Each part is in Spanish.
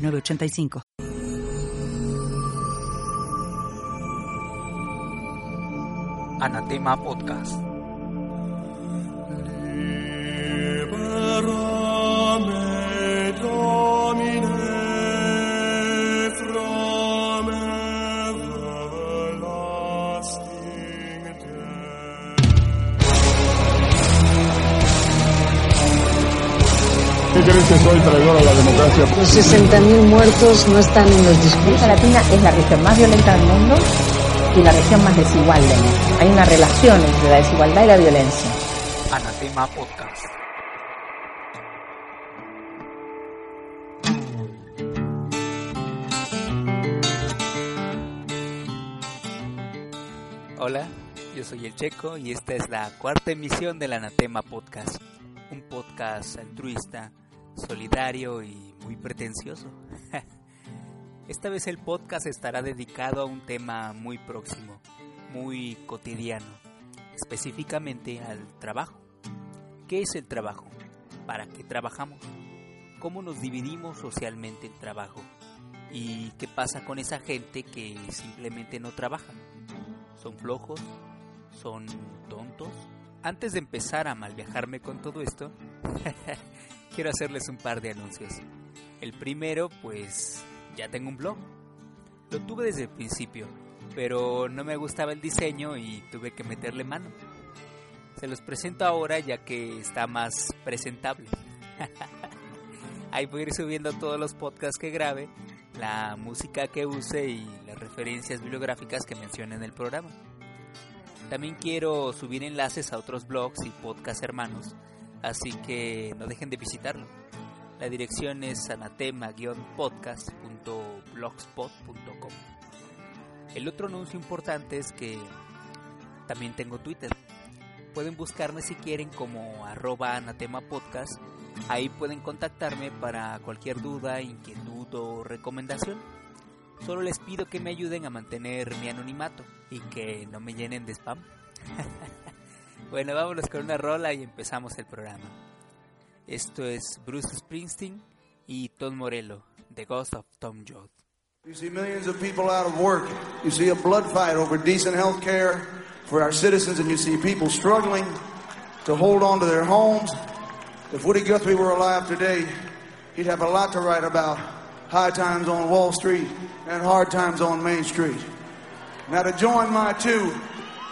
985. Anatema Podcast. ¿Qué crees que soy traidor a la democracia? Los 60.000 muertos no están en los discursos. América Latina es la región más violenta del mundo y la región más desigual del mundo. Hay una relación entre la desigualdad y la violencia. Anatema Podcast. Hola, yo soy el Checo y esta es la cuarta emisión del Anatema Podcast, un podcast altruista, solidario y muy pretencioso. Esta vez el podcast estará dedicado a un tema muy próximo, muy cotidiano, específicamente al trabajo. ¿Qué es el trabajo? ¿Para qué trabajamos? ¿Cómo nos dividimos socialmente el trabajo? ¿Y qué pasa con esa gente que simplemente no trabaja? ¿Son flojos? ¿Son tontos? Antes de empezar a malviajarme con todo esto, quiero hacerles un par de anuncios. El primero, pues ya tengo un blog. Lo tuve desde el principio, pero no me gustaba el diseño y tuve que meterle mano. Se los presento ahora ya que está más presentable. Ahí voy a ir subiendo todos los podcasts que grabe, la música que use y las referencias bibliográficas que mencione en el programa. También quiero subir enlaces a otros blogs y podcasts hermanos, así que no dejen de visitarlo. La dirección es anatema-podcast.blogspot.com. El otro anuncio importante es que también tengo Twitter. Pueden buscarme si quieren como arroba anatemapodcast. Ahí pueden contactarme para cualquier duda, inquietud o recomendación. Solo les pido que me ayuden a mantener mi anonimato y que no me llenen de spam. bueno, vámonos con una rola y empezamos el programa. Esto es Bruce Springsteen y Tom Morello, The Ghost of Tom Joad. You see millions of people out of work. You see a blood fight over decent health care for our citizens, and you see people struggling to hold on to their homes. If Woody Guthrie were alive today, he'd have a lot to write about high times on Wall Street and hard times on Main Street. Now, to join my two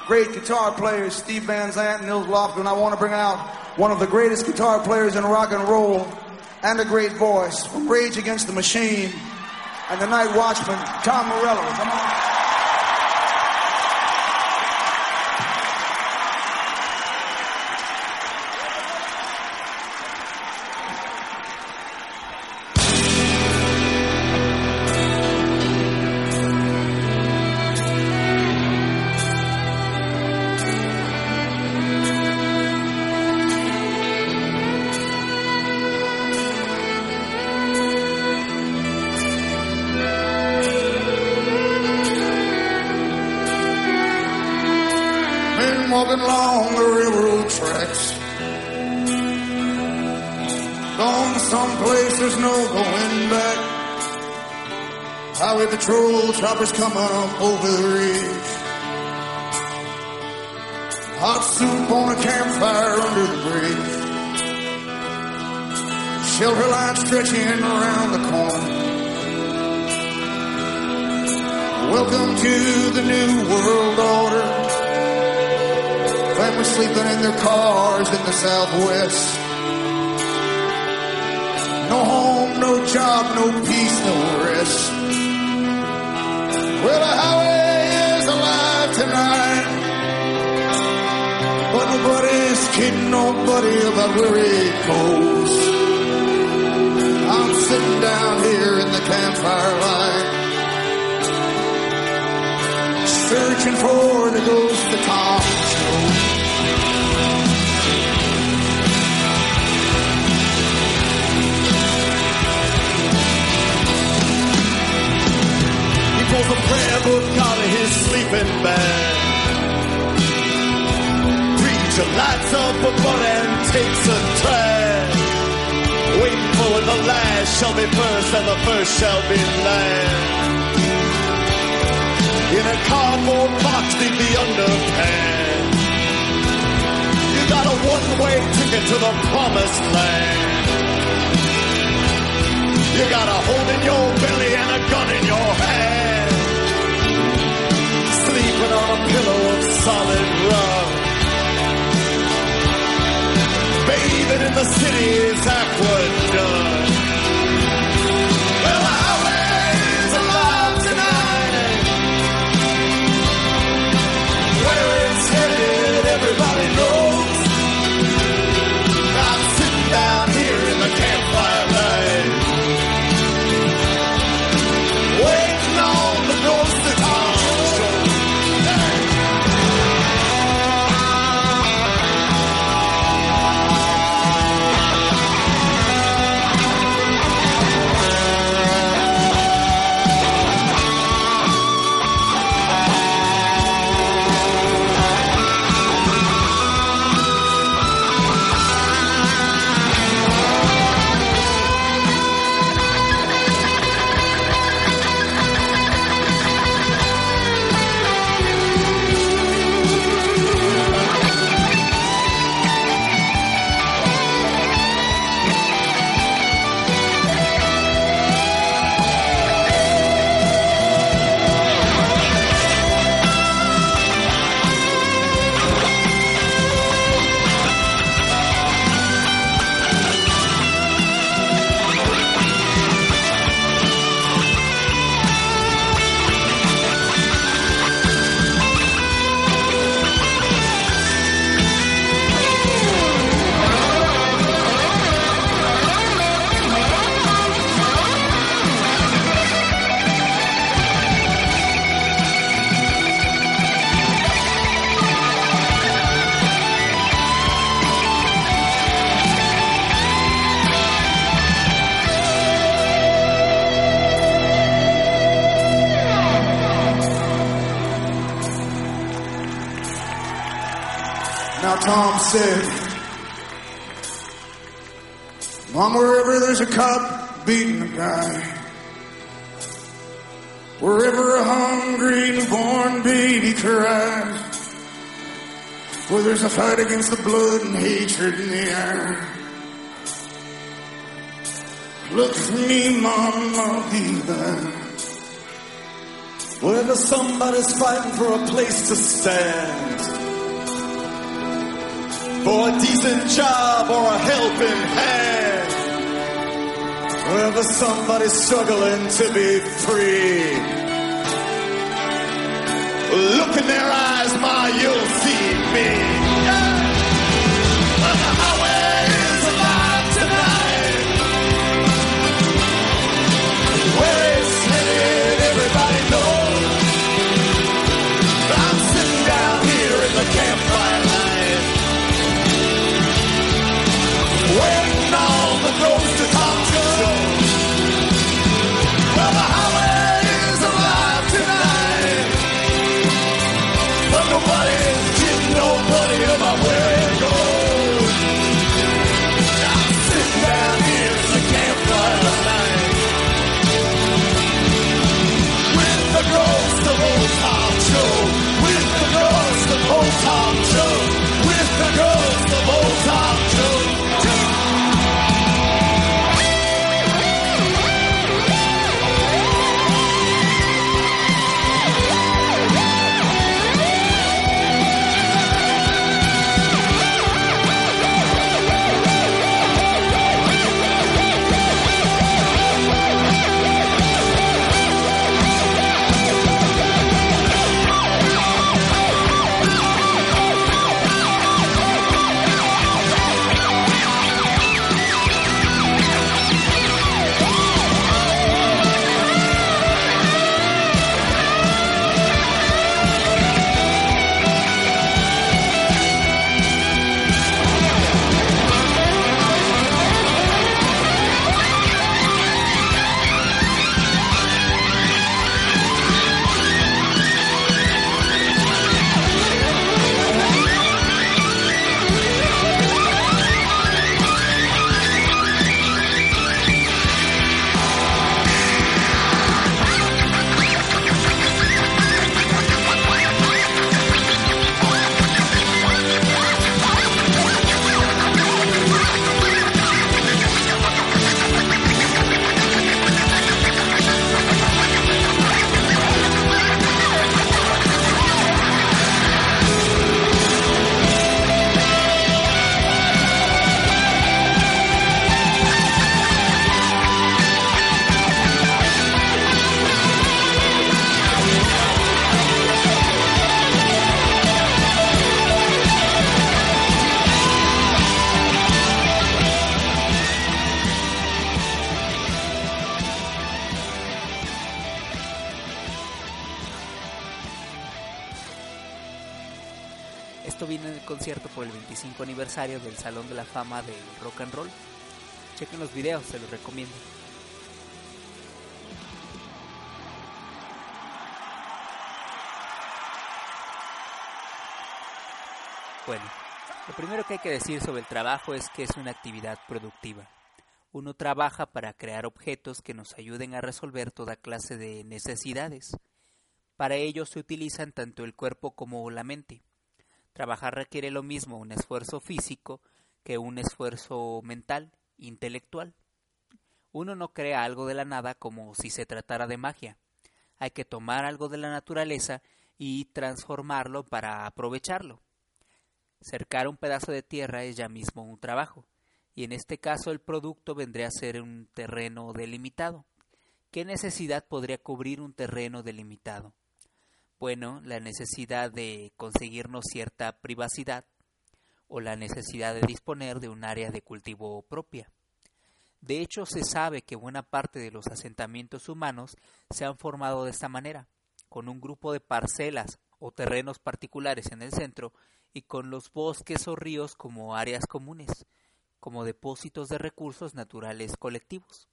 great guitar players, Steve Van Zandt and Nils Lofgren, I want to bring out one of the greatest guitar players in rock and roll and a great voice from Rage Against the Machine and the Night Watchman, Tom Morello. Come on. Walking along the railroad tracks. Gone to some place there's no going back. Highway patrol choppers come up over the ridge. Hot soup on a campfire under the bridge. Shelter line stretching around the corner. Welcome to the new world order were sleeping in their cars in the Southwest. No home, no job, no peace, no rest. Well, the highway is alive tonight. But nobody's kidding nobody about where it goes. I'm sitting down here in the campfire light searching for the ghost of Tom Jones. Pulls the prayer book out of his sleeping bag. Preacher lights up a butt and takes a drag. Waiting for when the last shall be first and the first shall be last. In a cardboard box beneath the underpants. You got a one-way ticket to the promised land. You got a hole in your belly and a gun in your hand. Sleeping on a pillow of solid rock. Bathing in the city's aqueduct. Said, wherever there's a cop beating a guy, wherever a hungry newborn baby cries, where there's a fight against the blood and hatred in the air, look for me, Mom, I'll be there. Wherever somebody's fighting for a place to stand for a decent job or a helping hand. Wherever somebody's struggling to be free. Look in their eyes, Ma, you'll see me. Del Salón de la Fama del Rock and Roll. Chequen los videos, se los recomiendo. Bueno, lo primero que hay que decir sobre el trabajo es que es una actividad productiva. Uno trabaja para crear objetos que nos ayuden a resolver toda clase de necesidades. Para ello se utilizan tanto el cuerpo como la mente. Trabajar requiere lo mismo un esfuerzo físico que un esfuerzo mental, intelectual. Uno no crea algo de la nada como si se tratara de magia. Hay que tomar algo de la naturaleza y transformarlo para aprovecharlo. Cercar un pedazo de tierra es ya mismo un trabajo, y en este caso el producto vendría a ser un terreno delimitado. ¿Qué necesidad podría cubrir un terreno delimitado? Bueno, la necesidad de conseguirnos cierta privacidad o la necesidad de disponer de un área de cultivo propia. De hecho, se sabe que buena parte de los asentamientos humanos se han formado de esta manera, con un grupo de parcelas o terrenos particulares en el centro y con los bosques o ríos como áreas comunes, como depósitos de recursos naturales colectivos.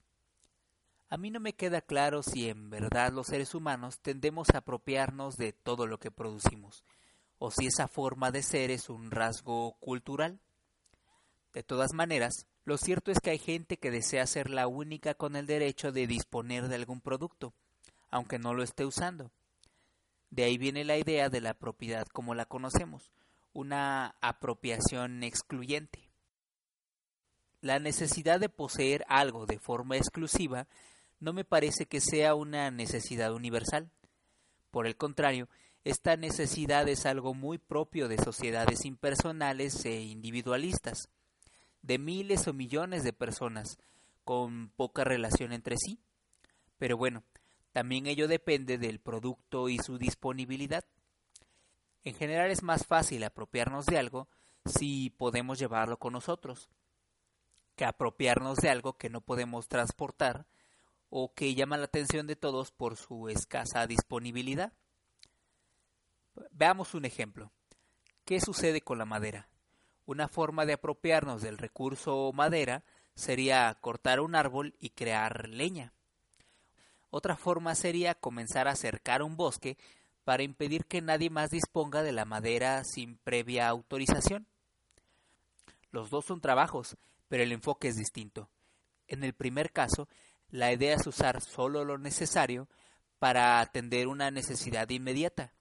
A mí no me queda claro si en verdad los seres humanos tendemos a apropiarnos de todo lo que producimos, o si esa forma de ser es un rasgo cultural. De todas maneras, lo cierto es que hay gente que desea ser la única con el derecho de disponer de algún producto, aunque no lo esté usando. De ahí viene la idea de la propiedad como la conocemos, una apropiación excluyente. La necesidad de poseer algo de forma exclusiva no me parece que sea una necesidad universal. Por el contrario, esta necesidad es algo muy propio de sociedades impersonales e individualistas, de miles o millones de personas, con poca relación entre sí. Pero bueno, también ello depende del producto y su disponibilidad. En general es más fácil apropiarnos de algo si podemos llevarlo con nosotros, que apropiarnos de algo que no podemos transportar o que llama la atención de todos por su escasa disponibilidad. Veamos un ejemplo. ¿Qué sucede con la madera? Una forma de apropiarnos del recurso madera sería cortar un árbol y crear leña. Otra forma sería comenzar a cercar un bosque para impedir que nadie más disponga de la madera sin previa autorización. Los dos son trabajos, pero el enfoque es distinto. En el primer caso, la idea es usar solo lo necesario para atender una necesidad inmediata.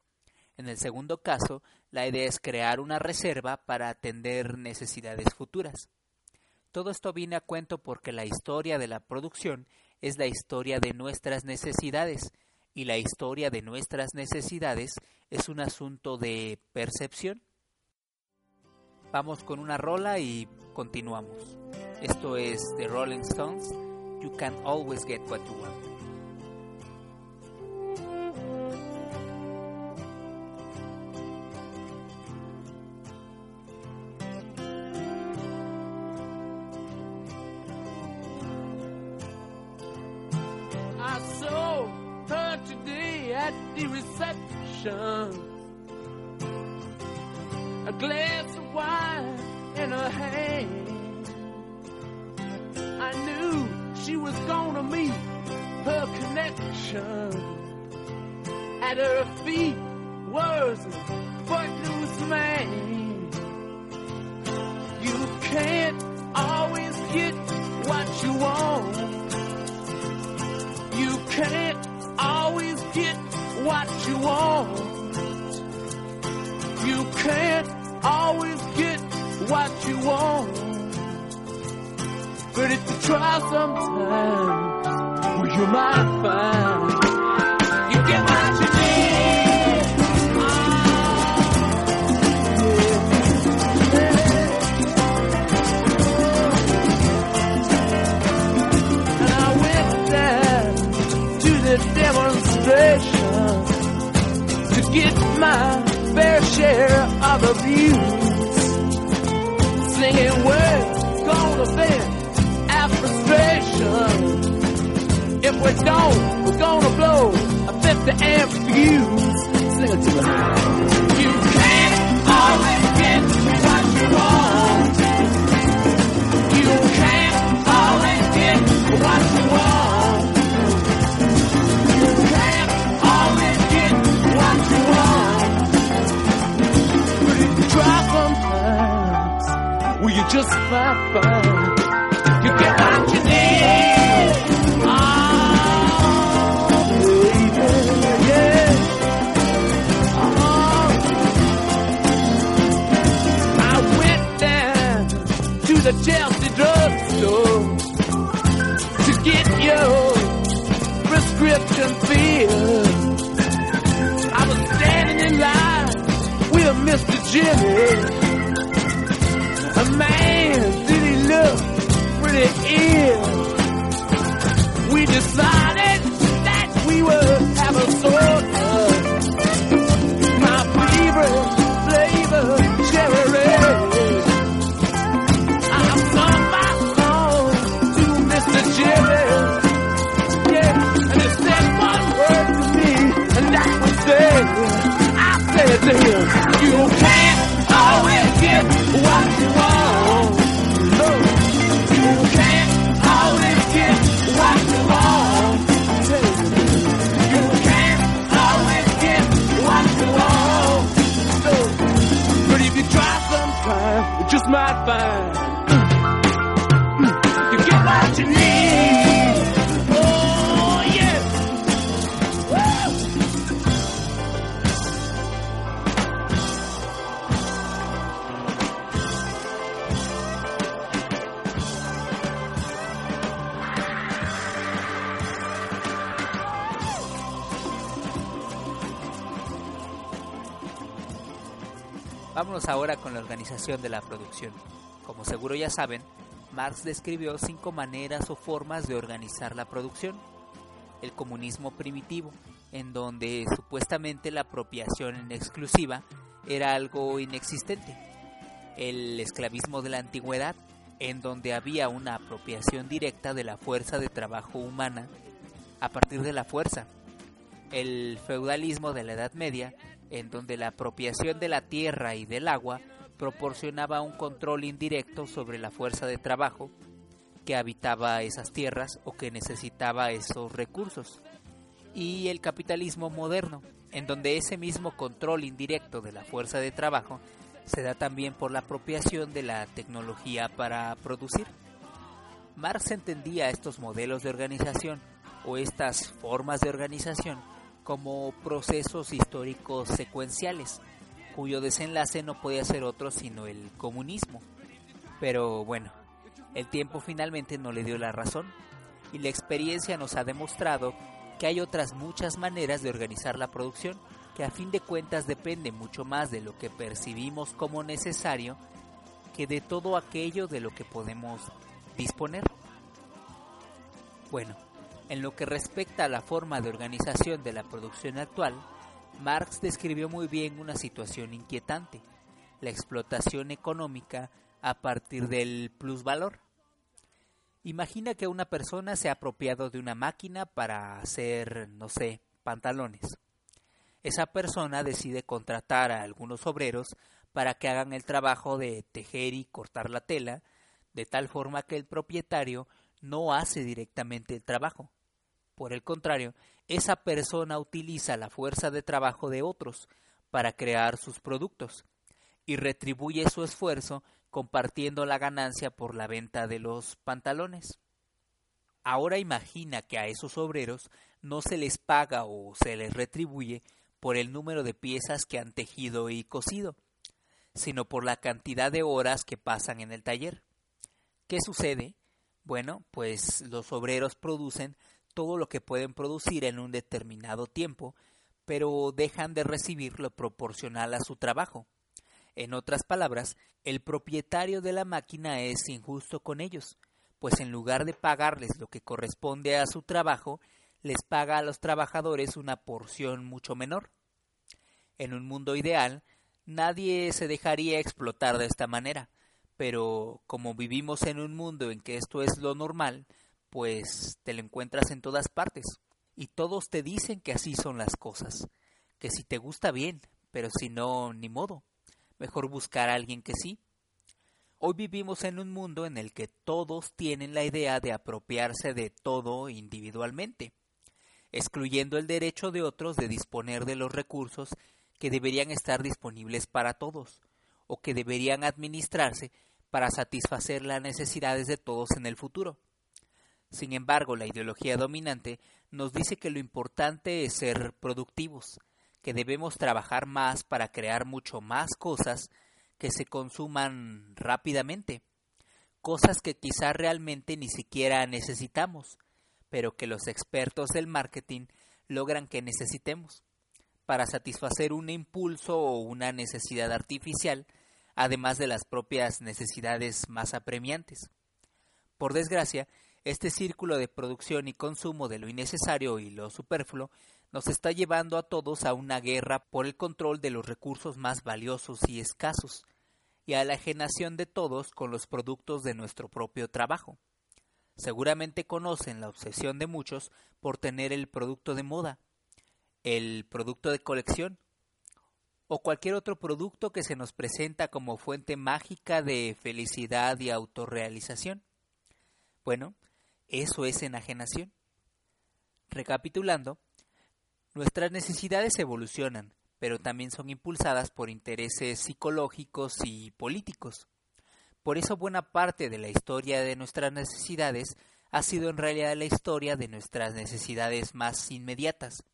En el segundo caso, la idea es crear una reserva para atender necesidades futuras. Todo esto viene a cuento porque la historia de la producción es la historia de nuestras necesidades, y la historia de nuestras necesidades es un asunto de percepción. Vamos con una rola y continuamos. Esto es The Rolling Stones, You Can Always Get What You Want. I saw her today at the reception. A glass of wine in her hand. She was gonna meet her connection. At her feet was a footloose man. You can't always get what you want. You can't always get what you want. You can't always get what you want. But if you try sometimes, well, you might find you get what you demonstration to get my fair share of abuse. Singing words gonna our frustration. If we don't, we're gonna blow a 50 amp fuse. Sing it to me. De la producción. Como seguro ya saben, Marx describió cinco maneras o formas de organizar la producción. El comunismo primitivo, en donde supuestamente la apropiación en exclusiva era algo inexistente. El esclavismo de la antigüedad, en donde había una apropiación directa de la fuerza de trabajo humana a partir de la fuerza. El feudalismo de la Edad Media, en donde la apropiación de la tierra y del agua proporcionaba un control indirecto sobre la fuerza de trabajo que habitaba esas tierras o que necesitaba esos recursos. Y el capitalismo moderno, en donde ese mismo control indirecto de la fuerza de trabajo se da también por la apropiación de la tecnología para producir. Marx entendía estos modelos de organización o estas formas de organización como procesos históricos secuenciales, cuyo desenlace no podía ser otro sino el comunismo. Pero bueno, el tiempo finalmente no le dio la razón y la experiencia nos ha demostrado que hay otras muchas maneras de organizar la producción que a fin de cuentas depende mucho más de lo que percibimos como necesario que de todo aquello de lo que podemos disponer. Bueno, en lo que respecta a la forma de organización de la producción actual, Marx describió muy bien una situación inquietante, la explotación económica a partir del plusvalor. Imagina que una persona se ha apropiado de una máquina para hacer, no sé, pantalones. Esa persona decide contratar a algunos obreros para que hagan el trabajo de tejer y cortar la tela, de tal forma que el propietario no hace directamente el trabajo. Por el contrario, esa persona utiliza la fuerza de trabajo de otros para crear sus productos y retribuye su esfuerzo compartiendo la ganancia por la venta de los pantalones. Ahora imagina que a esos obreros no se les paga o se les retribuye por el número de piezas que han tejido y cosido, sino por la cantidad de horas que pasan en el taller. ¿Qué sucede? Bueno, pues los obreros producen todo lo que pueden producir en un determinado tiempo, pero dejan de recibir lo proporcional a su trabajo. En otras palabras, el propietario de la máquina es injusto con ellos, pues en lugar de pagarles lo que corresponde a su trabajo, les paga a los trabajadores una porción mucho menor. En un mundo ideal, nadie se dejaría explotar de esta manera, pero como vivimos en un mundo en que esto es lo normal, pues te lo encuentras en todas partes, y todos te dicen que así son las cosas, que si te gusta bien, pero si no, ni modo. mejor buscar a alguien que sí. Hoy vivimos en un mundo en el que todos tienen la idea de apropiarse de todo individualmente, excluyendo el derecho de otros de disponer de los recursos que deberían estar disponibles para todos, o que deberían administrarse para satisfacer las necesidades de todos en el futuro. Sin embargo, la ideología dominante nos dice que lo importante es ser productivos, que debemos trabajar más para crear mucho más cosas que se consuman rápidamente, cosas que quizá realmente ni siquiera necesitamos, pero que los expertos del marketing logran que necesitemos, para satisfacer un impulso o una necesidad artificial, además de las propias necesidades más apremiantes. Por desgracia, este círculo de producción y consumo de lo innecesario y lo superfluo nos está llevando a todos a una guerra por el control de los recursos más valiosos y escasos, y a la enajenación de todos con los productos de nuestro propio trabajo. Seguramente conocen la obsesión de muchos por tener el producto de moda, el producto de colección, o cualquier otro producto que se nos presenta como fuente mágica de felicidad y autorrealización. Bueno, eso es enajenación. Recapitulando, nuestras necesidades evolucionan, pero también son impulsadas por intereses psicológicos y políticos. Por eso buena parte de la historia de nuestras necesidades ha sido en realidad la historia de nuestras necesidades más inmediatas.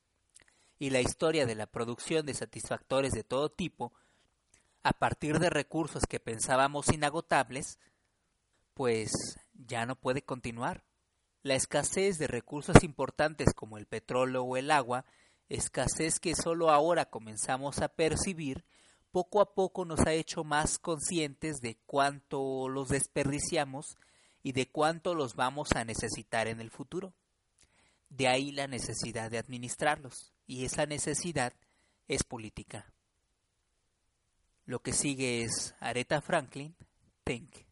Y la historia de la producción de satisfactores de todo tipo, a partir de recursos que pensábamos inagotables, pues ya no puede continuar. La escasez de recursos importantes como el petróleo o el agua, escasez que solo ahora comenzamos a percibir, poco a poco nos ha hecho más conscientes de cuánto los desperdiciamos y de cuánto los vamos a necesitar en el futuro. De ahí la necesidad de administrarlos, y esa necesidad es política. Lo que sigue es Aretha Franklin, Think.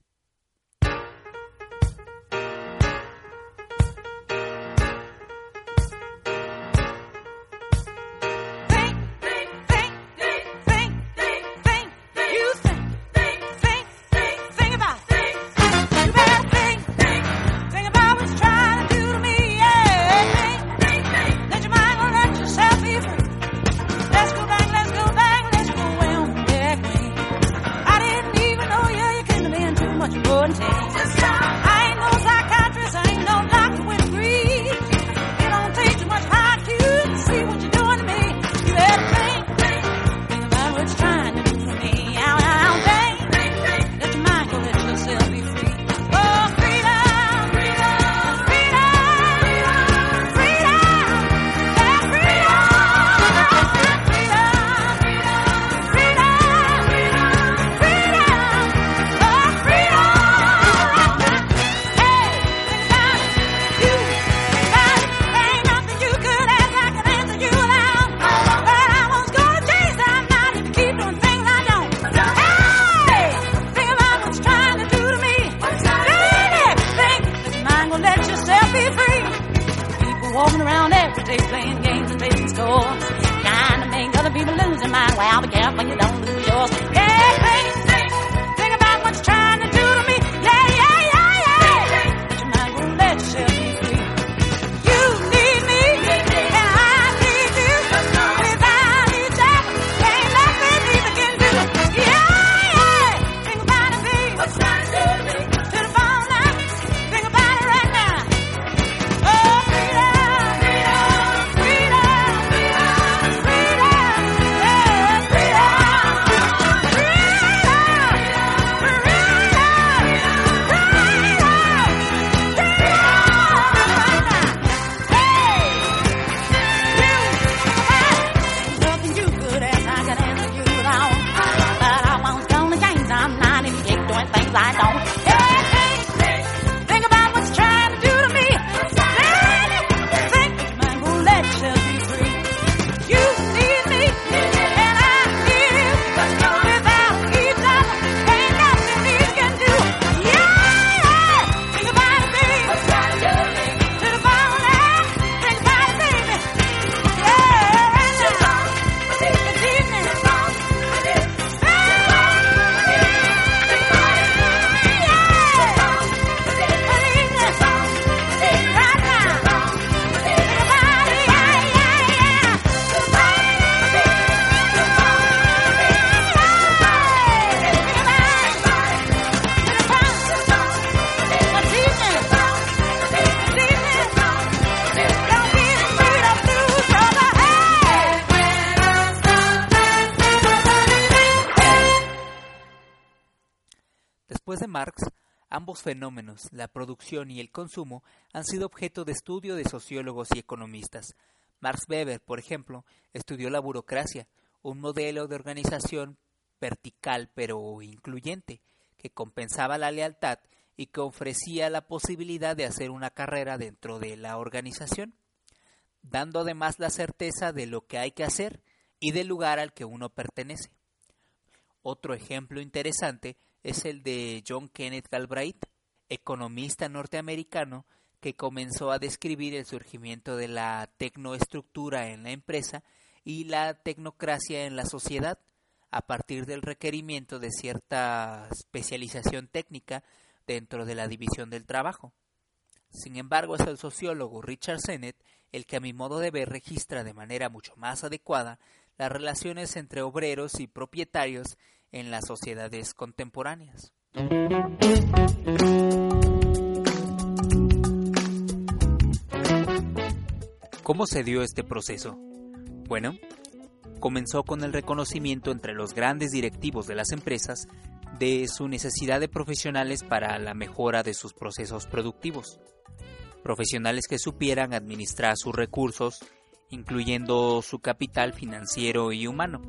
打倒 ambos fenómenos, la producción y el consumo, han sido objeto de estudio de sociólogos y economistas. Max Weber, por ejemplo, estudió la burocracia, un modelo de organización vertical pero incluyente, que compensaba la lealtad y que ofrecía la posibilidad de hacer una carrera dentro de la organización, dando además la certeza de lo que hay que hacer y del lugar al que uno pertenece. Otro ejemplo interesante es el de John Kenneth Galbraith, economista norteamericano que comenzó a describir el surgimiento de la tecnoestructura en la empresa y la tecnocracia en la sociedad a partir del requerimiento de cierta especialización técnica dentro de la división del trabajo. Sin embargo, es el sociólogo Richard Sennett el que a mi modo de ver registra de manera mucho más adecuada las relaciones entre obreros y propietarios en las sociedades contemporáneas. ¿Cómo se dio este proceso? Bueno, comenzó con el reconocimiento entre los grandes directivos de las empresas de su necesidad de profesionales para la mejora de sus procesos productivos. Profesionales que supieran administrar sus recursos, incluyendo su capital financiero y humano,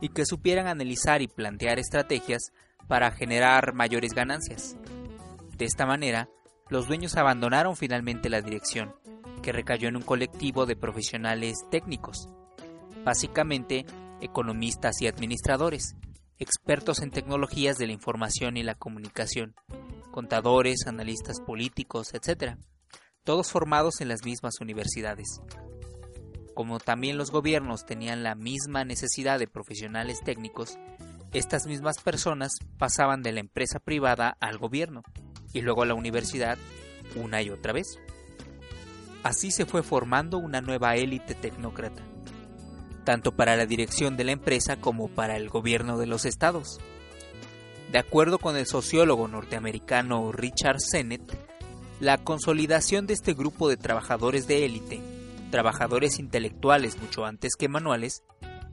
y que supieran analizar y plantear estrategias para generar mayores ganancias. De esta manera, los dueños abandonaron finalmente la dirección, que recayó en un colectivo de profesionales técnicos, básicamente economistas y administradores, expertos en tecnologías de la información y la comunicación, contadores, analistas políticos, etc., todos formados en las mismas universidades. Como también los gobiernos tenían la misma necesidad de profesionales técnicos, estas mismas personas pasaban de la empresa privada al gobierno y luego a la universidad una y otra vez. Así se fue formando una nueva élite tecnócrata tanto para la dirección de la empresa como para el gobierno de los estados. De acuerdo con el sociólogo norteamericano Richard Sennett, la consolidación de este grupo de trabajadores de élite, trabajadores intelectuales mucho antes que manuales,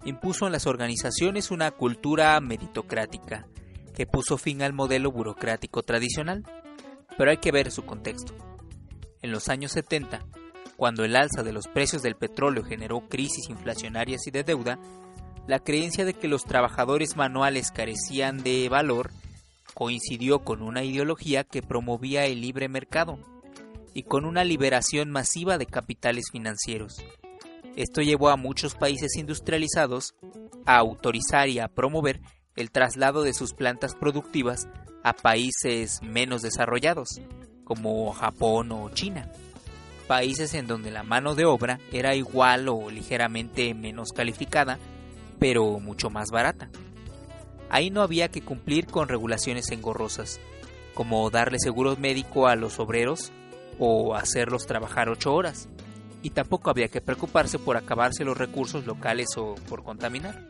impuso en las organizaciones una cultura meritocrática que puso fin al modelo burocrático tradicional. Pero hay que ver su contexto. En los años 70, cuando el alza de los precios del petróleo generó crisis inflacionarias y de deuda, la creencia de que los trabajadores manuales carecían de valor coincidió con una ideología que promovía el libre mercado y con una liberación masiva de capitales financieros. Esto llevó a muchos países industrializados a autorizar y a promover el traslado de sus plantas productivas a países menos desarrollados, como Japón o China países en donde la mano de obra era igual o ligeramente menos calificada, pero mucho más barata. Ahí no había que cumplir con regulaciones engorrosas, como darle seguro médico a los obreros o hacerlos trabajar ocho horas, y tampoco había que preocuparse por acabarse los recursos locales o por contaminar.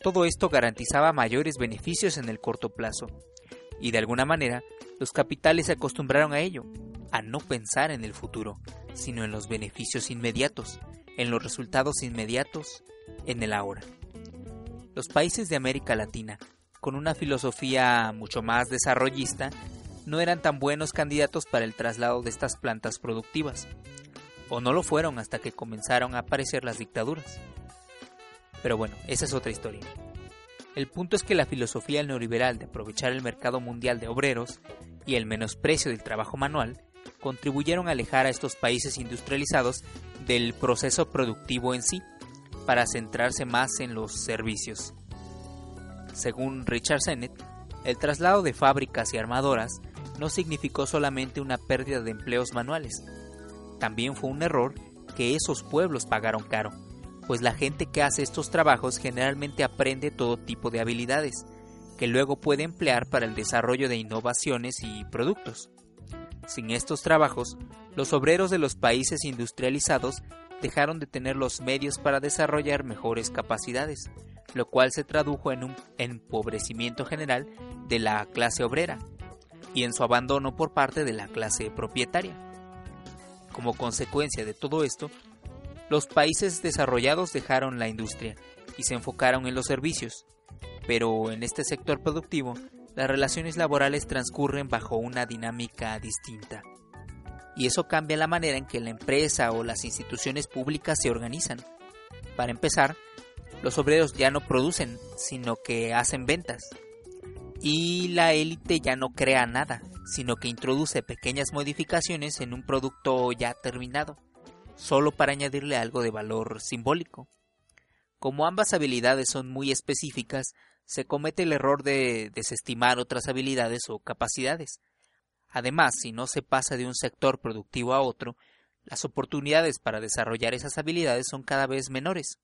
Todo esto garantizaba mayores beneficios en el corto plazo, y de alguna manera los capitales se acostumbraron a ello, a no pensar en el futuro, sino en los beneficios inmediatos, en los resultados inmediatos, en el ahora. Los países de América Latina, con una filosofía mucho más desarrollista, no eran tan buenos candidatos para el traslado de estas plantas productivas, o no lo fueron hasta que comenzaron a aparecer las dictaduras. Pero bueno, esa es otra historia. El punto es que la filosofía neoliberal de aprovechar el mercado mundial de obreros y el menosprecio del trabajo manual contribuyeron a alejar a estos países industrializados del proceso productivo en sí, para centrarse más en los servicios. Según Richard Sennett, el traslado de fábricas y armadoras no significó solamente una pérdida de empleos manuales, también fue un error que esos pueblos pagaron caro, pues la gente que hace estos trabajos generalmente aprende todo tipo de habilidades, que luego puede emplear para el desarrollo de innovaciones y productos. Sin estos trabajos, los obreros de los países industrializados dejaron de tener los medios para desarrollar mejores capacidades, lo cual se tradujo en un empobrecimiento general de la clase obrera y en su abandono por parte de la clase propietaria. Como consecuencia de todo esto, los países desarrollados dejaron la industria y se enfocaron en los servicios, pero en este sector productivo las relaciones laborales transcurren bajo una dinámica distinta. Y eso cambia la manera en que la empresa o las instituciones públicas se organizan. Para empezar, los obreros ya no producen, sino que hacen ventas. Y la élite ya no crea nada, sino que introduce pequeñas modificaciones en un producto ya terminado, solo para añadirle algo de valor simbólico. Como ambas habilidades son muy específicas, se comete el error de desestimar otras habilidades o capacidades. Además, si no se pasa de un sector productivo a otro, las oportunidades para desarrollar esas habilidades son cada vez menores.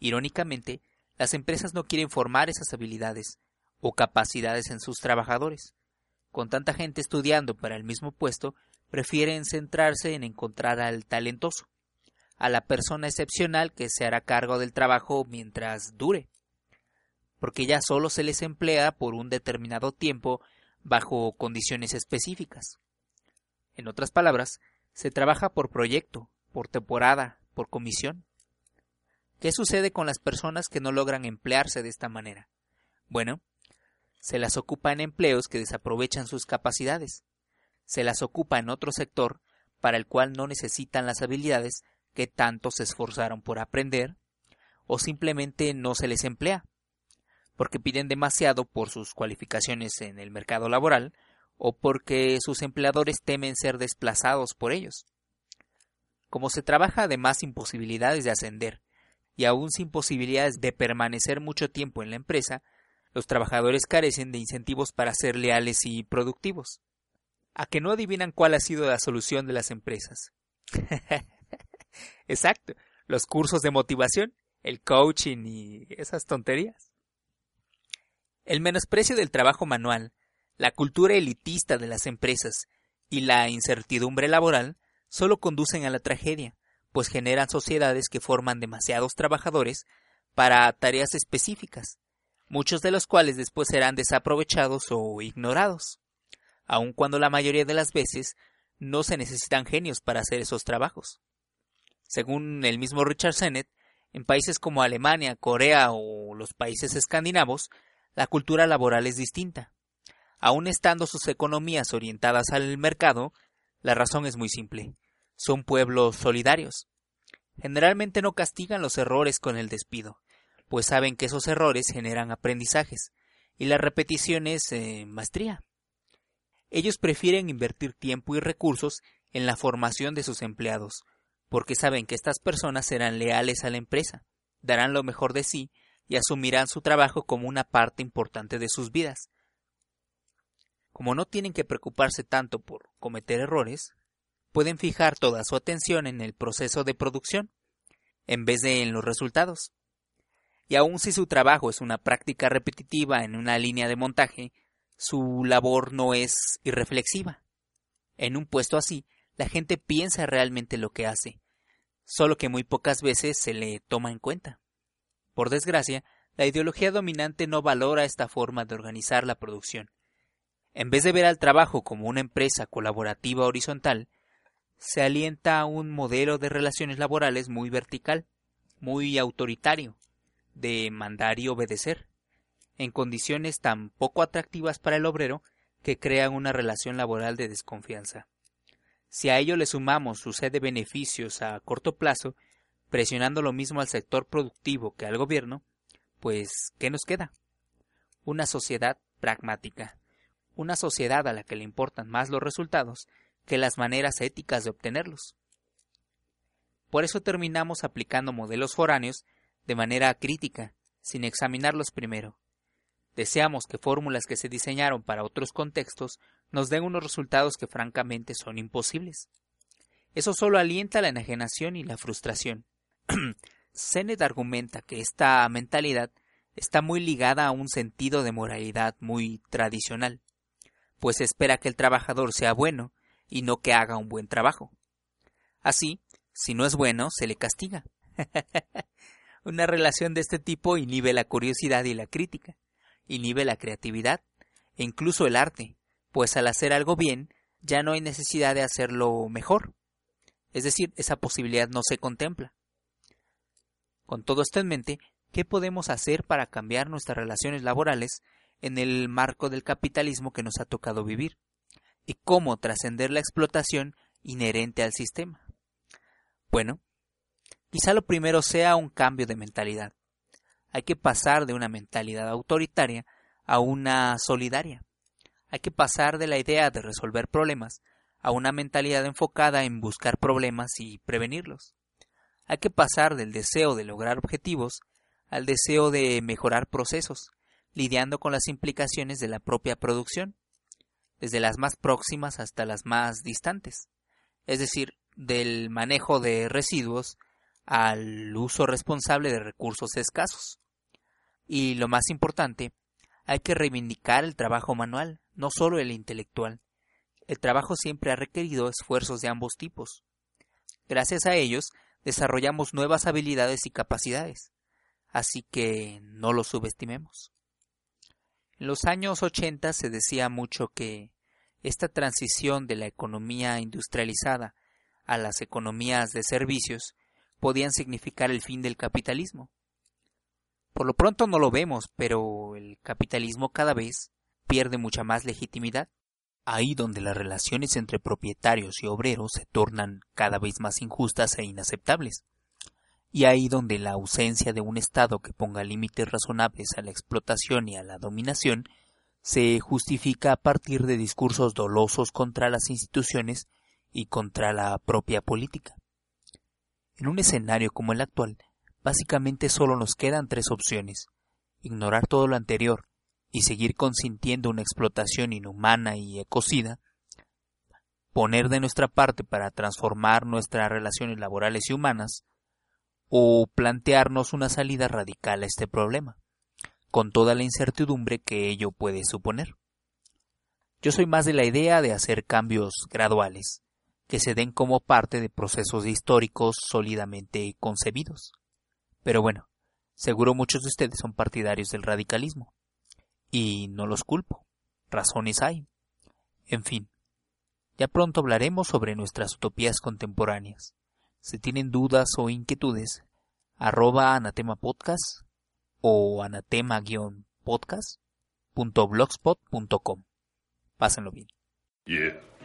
Irónicamente, las empresas no quieren formar esas habilidades o capacidades en sus trabajadores. Con tanta gente estudiando para el mismo puesto, prefieren centrarse en encontrar al talentoso, a la persona excepcional que se hará cargo del trabajo mientras dure, porque ya solo se les emplea por un determinado tiempo bajo condiciones específicas. En otras palabras, se trabaja por proyecto, por temporada, por comisión. ¿Qué sucede con las personas que no logran emplearse de esta manera? Bueno, se las ocupa en empleos que desaprovechan sus capacidades. Se las ocupa en otro sector para el cual no necesitan las habilidades que tanto se esforzaron por aprender, o simplemente no se les emplea, porque piden demasiado por sus cualificaciones en el mercado laboral, o porque sus empleadores temen ser desplazados por ellos. Como se trabaja además sin posibilidades de ascender, y aún sin posibilidades de permanecer mucho tiempo en la empresa, los trabajadores carecen de incentivos para ser leales y productivos. ¿A que no adivinan cuál ha sido la solución de las empresas? Exacto, los cursos de motivación, el coaching y esas tonterías. El menosprecio del trabajo manual, la cultura elitista de las empresas y la incertidumbre laboral solo conducen a la tragedia, pues generan sociedades que forman demasiados trabajadores para tareas específicas, muchos de los cuales después serán desaprovechados o ignorados, aun cuando la mayoría de las veces no se necesitan genios para hacer esos trabajos. Según el mismo Richard Sennett, en países como Alemania, Corea o los países escandinavos, la cultura laboral es distinta. Aun estando sus economías orientadas al mercado, la razón es muy simple son pueblos solidarios. Generalmente no castigan los errores con el despido, pues saben que esos errores generan aprendizajes y la repetición es eh, maestría. Ellos prefieren invertir tiempo y recursos en la formación de sus empleados, porque saben que estas personas serán leales a la empresa, darán lo mejor de sí y asumirán su trabajo como una parte importante de sus vidas. Como no tienen que preocuparse tanto por cometer errores, pueden fijar toda su atención en el proceso de producción, en vez de en los resultados. Y aun si su trabajo es una práctica repetitiva en una línea de montaje, su labor no es irreflexiva. En un puesto así, la gente piensa realmente lo que hace, solo que muy pocas veces se le toma en cuenta. Por desgracia, la ideología dominante no valora esta forma de organizar la producción. En vez de ver al trabajo como una empresa colaborativa horizontal, se alienta un modelo de relaciones laborales muy vertical, muy autoritario, de mandar y obedecer, en condiciones tan poco atractivas para el obrero que crean una relación laboral de desconfianza. Si a ello le sumamos su beneficios a corto plazo, presionando lo mismo al sector productivo que al gobierno, pues ¿qué nos queda? Una sociedad pragmática, una sociedad a la que le importan más los resultados que las maneras éticas de obtenerlos. Por eso terminamos aplicando modelos foráneos de manera crítica, sin examinarlos primero. Deseamos que fórmulas que se diseñaron para otros contextos nos den unos resultados que francamente son imposibles. Eso solo alienta la enajenación y la frustración. Sennett argumenta que esta mentalidad está muy ligada a un sentido de moralidad muy tradicional, pues espera que el trabajador sea bueno y no que haga un buen trabajo. Así, si no es bueno, se le castiga. Una relación de este tipo inhibe la curiosidad y la crítica, inhibe la creatividad e incluso el arte, pues al hacer algo bien ya no hay necesidad de hacerlo mejor. Es decir, esa posibilidad no se contempla. Con todo esto en mente, ¿qué podemos hacer para cambiar nuestras relaciones laborales en el marco del capitalismo que nos ha tocado vivir y cómo trascender la explotación inherente al sistema. Bueno, quizá lo primero sea un cambio de mentalidad. Hay que pasar de una mentalidad autoritaria a una solidaria. Hay que pasar de la idea de resolver problemas a una mentalidad enfocada en buscar problemas y prevenirlos. Hay que pasar del deseo de lograr objetivos al deseo de mejorar procesos, lidiando con las implicaciones de la propia producción, desde las más próximas hasta las más distantes, es decir, del manejo de residuos al uso responsable de recursos escasos. Y lo más importante, hay que reivindicar el trabajo manual, no solo el intelectual. El trabajo siempre ha requerido esfuerzos de ambos tipos. Gracias a ellos, desarrollamos nuevas habilidades y capacidades, así que no lo subestimemos. En los años 80 se decía mucho que esta transición de la economía industrializada a las economías de servicios podían significar el fin del capitalismo. Por lo pronto no lo vemos, pero el capitalismo cada vez pierde mucha más legitimidad. Ahí donde las relaciones entre propietarios y obreros se tornan cada vez más injustas e inaceptables. Y ahí donde la ausencia de un Estado que ponga límites razonables a la explotación y a la dominación se justifica a partir de discursos dolosos contra las instituciones y contra la propia política. En un escenario como el actual, básicamente solo nos quedan tres opciones ignorar todo lo anterior y seguir consintiendo una explotación inhumana y ecocida, poner de nuestra parte para transformar nuestras relaciones laborales y humanas, o plantearnos una salida radical a este problema, con toda la incertidumbre que ello puede suponer. Yo soy más de la idea de hacer cambios graduales, que se den como parte de procesos históricos sólidamente concebidos. Pero bueno, seguro muchos de ustedes son partidarios del radicalismo. Y no los culpo. Razones hay. En fin, ya pronto hablaremos sobre nuestras utopías contemporáneas. Si tienen dudas o inquietudes, arroba anatema podcast o anatema-podcast.blogspot.com. Pásenlo bien. Well,